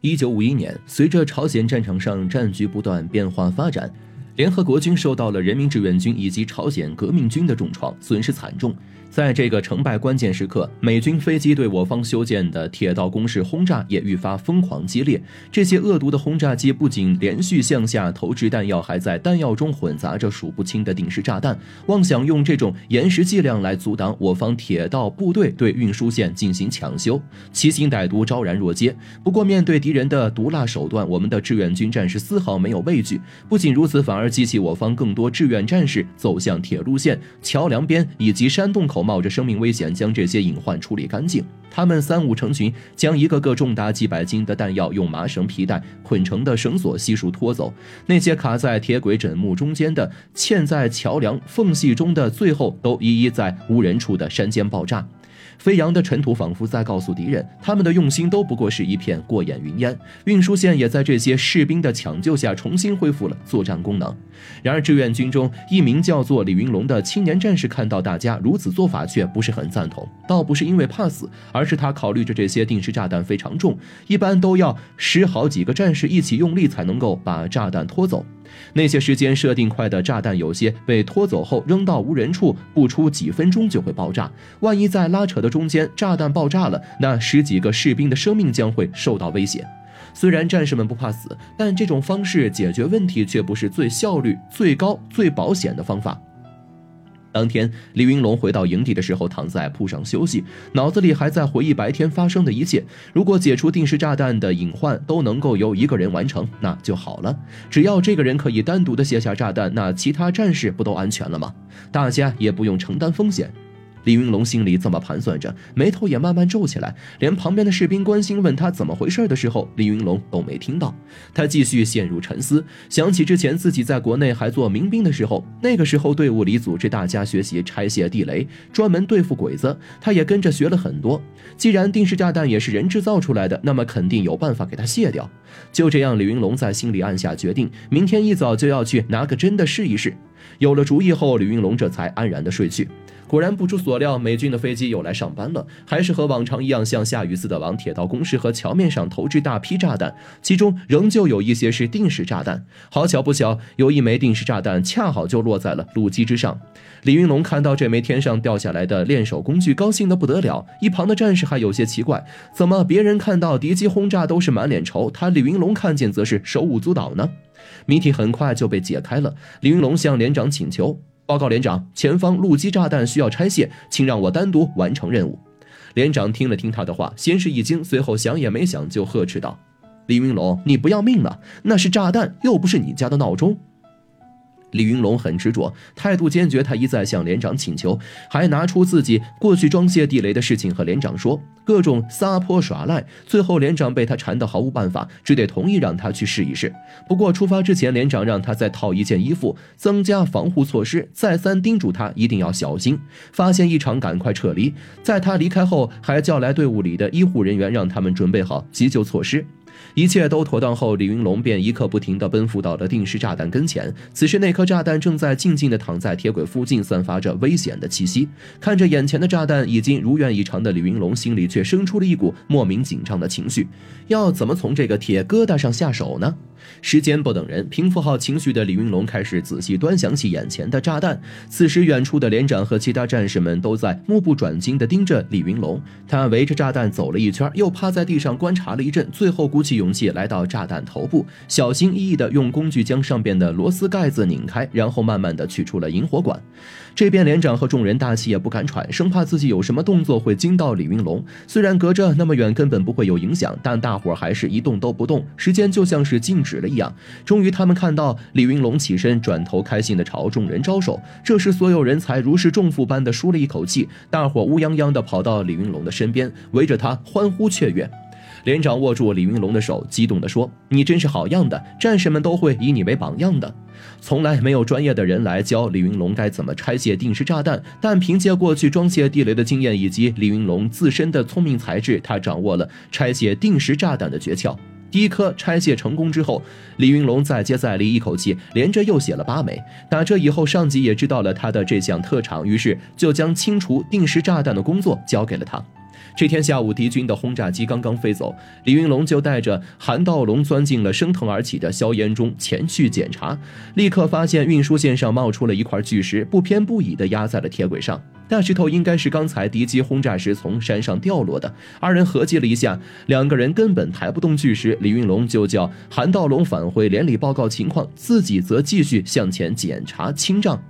一九五一年，随着朝鲜战场上战局不断变化发展，联合国军受到了人民志愿军以及朝鲜革命军的重创，损失惨重。在这个成败关键时刻，美军飞机对我方修建的铁道工事轰炸也愈发疯狂激烈。这些恶毒的轰炸机不仅连续向下投掷弹药，还在弹药中混杂着数不清的定时炸弹，妄想用这种延时剂量来阻挡我方铁道部队对运输线进行抢修，奇行歹毒，昭然若揭。不过，面对敌人的毒辣手段，我们的志愿军战士丝毫没有畏惧。不仅如此，反而激起我方更多志愿战士走向铁路线、桥梁边以及山洞口。冒着生命危险将这些隐患处理干净，他们三五成群，将一个个重达几百斤的弹药用麻绳皮带捆成的绳索悉数拖走。那些卡在铁轨枕木中间的、嵌在桥梁缝隙中的，最后都一一在无人处的山间爆炸。飞扬的尘土仿佛在告诉敌人，他们的用心都不过是一片过眼云烟。运输线也在这些士兵的抢救下重新恢复了作战功能。然而，志愿军中一名叫做李云龙的青年战士看到大家如此做法，却不是很赞同。倒不是因为怕死，而是他考虑着这些定时炸弹非常重，一般都要十好几个战士一起用力才能够把炸弹拖走。那些时间设定快的炸弹，有些被拖走后扔到无人处，不出几分钟就会爆炸。万一在拉扯的中间炸弹爆炸了，那十几个士兵的生命将会受到威胁。虽然战士们不怕死，但这种方式解决问题却不是最效率最高、最保险的方法。当天，李云龙回到营地的时候，躺在铺上休息，脑子里还在回忆白天发生的一切。如果解除定时炸弹的隐患都能够由一个人完成，那就好了。只要这个人可以单独的卸下炸弹，那其他战士不都安全了吗？大家也不用承担风险。李云龙心里这么盘算着，眉头也慢慢皱起来。连旁边的士兵关心问他怎么回事的时候，李云龙都没听到。他继续陷入沉思，想起之前自己在国内还做民兵的时候，那个时候队伍里组织大家学习拆卸地雷，专门对付鬼子，他也跟着学了很多。既然定时炸弹也是人制造出来的，那么肯定有办法给他卸掉。就这样，李云龙在心里暗下决定，明天一早就要去拿个真的试一试。有了主意后，李云龙这才安然的睡去。果然不出所料，美军的飞机又来上班了，还是和往常一样，像下雨似的往铁道工事和桥面上投掷大批炸弹，其中仍旧有一些是定时炸弹。好巧不巧，有一枚定时炸弹恰好就落在了路基之上。李云龙看到这枚天上掉下来的练手工具，高兴得不得了。一旁的战士还有些奇怪，怎么别人看到敌机轰炸都是满脸愁，他李云龙看见则是手舞足蹈呢？谜题很快就被解开了。李云龙向连长请求。报告连长，前方路基炸弹需要拆卸，请让我单独完成任务。连长听了听他的话，先是一惊，随后想也没想就呵斥道：“李云龙，你不要命了？那是炸弹，又不是你家的闹钟。”李云龙很执着，态度坚决。他一再向连长请求，还拿出自己过去装卸地雷的事情和连长说，各种撒泼耍赖。最后连长被他缠得毫无办法，只得同意让他去试一试。不过出发之前，连长让他再套一件衣服，增加防护措施，再三叮嘱他一定要小心，发现异常赶快撤离。在他离开后，还叫来队伍里的医护人员，让他们准备好急救措施。一切都妥当后，李云龙便一刻不停地奔赴到了定时炸弹跟前。此时，那颗炸弹正在静静地躺在铁轨附近，散发着危险的气息。看着眼前的炸弹已经如愿以偿的李云龙，心里却生出了一股莫名紧张的情绪。要怎么从这个铁疙瘩上下手呢？时间不等人，平复好情绪的李云龙开始仔细端详起眼前的炸弹。此时，远处的连长和其他战士们都在目不转睛地盯着李云龙。他围着炸弹走了一圈，又趴在地上观察了一阵，最后估计起勇气来到炸弹头部，小心翼翼地用工具将上边的螺丝盖子拧开，然后慢慢地取出了引火管。这边连长和众人大气也不敢喘，生怕自己有什么动作会惊到李云龙。虽然隔着那么远，根本不会有影响，但大伙还是一动都不动，时间就像是静止了一样。终于，他们看到李云龙起身，转头开心地朝众人招手。这时，所有人才如释重负般的舒了一口气，大伙乌泱泱地跑到李云龙的身边，围着他欢呼雀跃。连长握住李云龙的手，激动地说：“你真是好样的，战士们都会以你为榜样的。”从来没有专业的人来教李云龙该怎么拆卸定时炸弹，但凭借过去装卸地雷的经验以及李云龙自身的聪明才智，他掌握了拆卸定时炸弹的诀窍。第一颗拆卸成功之后，李云龙再接再厉，一口气连着又写了八枚。打这以后，上级也知道了他的这项特长，于是就将清除定时炸弹的工作交给了他。这天下午，敌军的轰炸机刚刚飞走，李云龙就带着韩道龙钻进了升腾而起的硝烟中前去检查，立刻发现运输线上冒出了一块巨石，不偏不倚地压在了铁轨上。大石头应该是刚才敌机轰炸时从山上掉落的。二人合计了一下，两个人根本抬不动巨石。李云龙就叫韩道龙返回连里报告情况，自己则继续向前检查清障。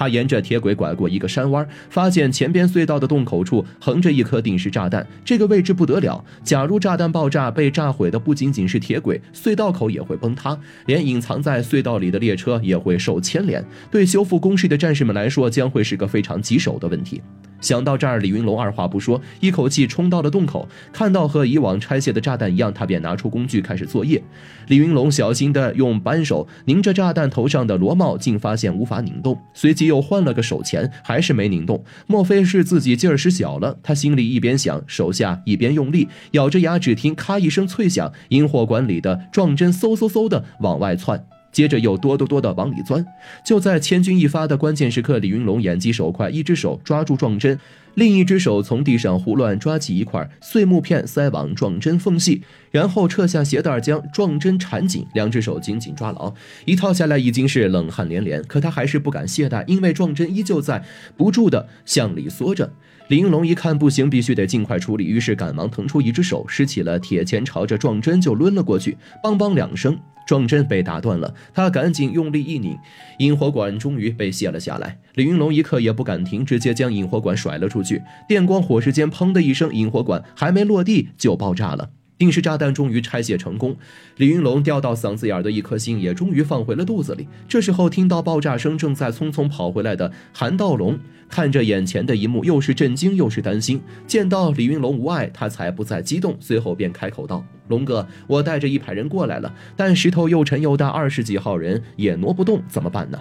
他沿着铁轨拐过一个山弯，发现前边隧道的洞口处横着一颗定时炸弹。这个位置不得了，假如炸弹爆炸，被炸毁的不仅仅是铁轨，隧道口也会崩塌，连隐藏在隧道里的列车也会受牵连。对修复工事的战士们来说，将会是个非常棘手的问题。想到这儿，李云龙二话不说，一口气冲到了洞口。看到和以往拆卸的炸弹一样，他便拿出工具开始作业。李云龙小心地用扳手拧着炸弹头上的螺帽，竟发现无法拧动，随即又换了个手钳，还是没拧动。莫非是自己劲儿使小了？他心里一边想，手下一边用力，咬着牙，只听咔一声脆响，引火管里的撞针嗖嗖嗖的往外窜。接着又哆哆哆的往里钻，就在千钧一发的关键时刻，李云龙眼疾手快，一只手抓住撞针，另一只手从地上胡乱抓起一块碎木片塞往撞针缝隙，然后撤下鞋带将撞针缠紧，两只手紧紧抓牢。一套下来已经是冷汗连连，可他还是不敢懈怠，因为撞针依旧在不住的向里缩着。李云龙一看不行，必须得尽快处理，于是赶忙腾出一只手，拾起了铁钳，朝着撞针就抡了过去，梆梆两声。撞针被打断了，他赶紧用力一拧，引火管终于被卸了下来。李云龙一刻也不敢停，直接将引火管甩了出去。电光火石间，砰的一声，引火管还没落地就爆炸了。定时炸弹终于拆卸成功，李云龙掉到嗓子眼的一颗心也终于放回了肚子里。这时候听到爆炸声，正在匆匆跑回来的韩道龙看着眼前的一幕，又是震惊又是担心。见到李云龙无碍，他才不再激动，随后便开口道：“龙哥，我带着一排人过来了，但石头又沉又大，二十几号人也挪不动，怎么办呢？”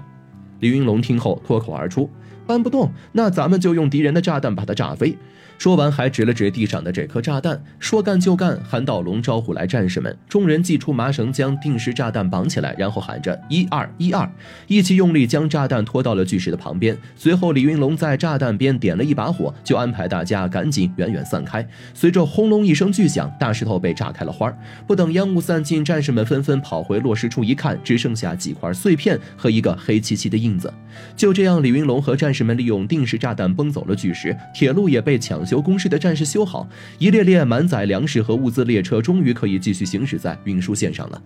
李云龙听后脱口而出：“搬不动，那咱们就用敌人的炸弹把它炸飞。”说完，还指了指地上的这颗炸弹，说干就干。韩道龙招呼来战士们，众人系出麻绳，将定时炸弹绑起来，然后喊着“一二一二”，一起用力将炸弹拖到了巨石的旁边。随后，李云龙在炸弹边点了一把火，就安排大家赶紧远远散开。随着轰隆一声巨响，大石头被炸开了花。不等烟雾散尽，战士们纷纷跑回落石处一看，只剩下几块碎片和一个黑漆漆的印子。就这样，李云龙和战士们利用定时炸弹崩走了巨石，铁路也被抢。修工事的战士修好，一列列满载粮食和物资列车终于可以继续行驶在运输线上了。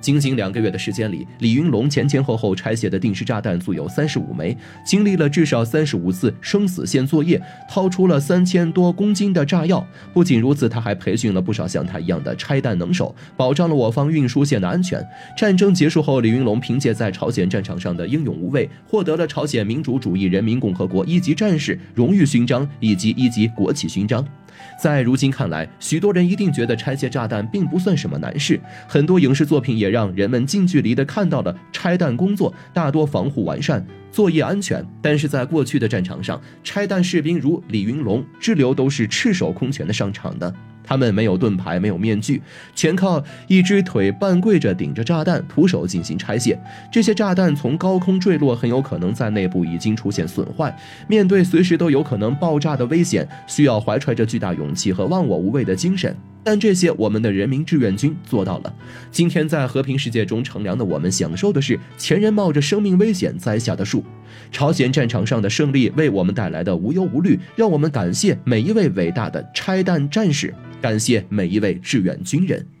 仅仅两个月的时间里，李云龙前前后后拆卸的定时炸弹足有三十五枚，经历了至少三十五次生死线作业，掏出了三千多公斤的炸药。不仅如此，他还培训了不少像他一样的拆弹能手，保障了我方运输线的安全。战争结束后，李云龙凭借在朝鲜战场上的英勇无畏，获得了朝鲜民主主义人民共和国一级战士荣誉勋章以及一级国旗勋章。在如今看来，许多人一定觉得拆卸炸弹并不算什么难事。很多影视作品也让人们近距离地看到了拆弹工作，大多防护完善，作业安全。但是在过去的战场上，拆弹士兵如李云龙、支流都是赤手空拳的上场的。他们没有盾牌，没有面具，全靠一只腿半跪着顶着炸弹，徒手进行拆卸。这些炸弹从高空坠落，很有可能在内部已经出现损坏。面对随时都有可能爆炸的危险，需要怀揣着巨大勇气和忘我无畏的精神。但这些我们的人民志愿军做到了。今天在和平世界中乘凉的我们，享受的是前人冒着生命危险栽下的树。朝鲜战场上的胜利为我们带来的无忧无虑，让我们感谢每一位伟大的拆弹战士。感谢每一位志愿军人。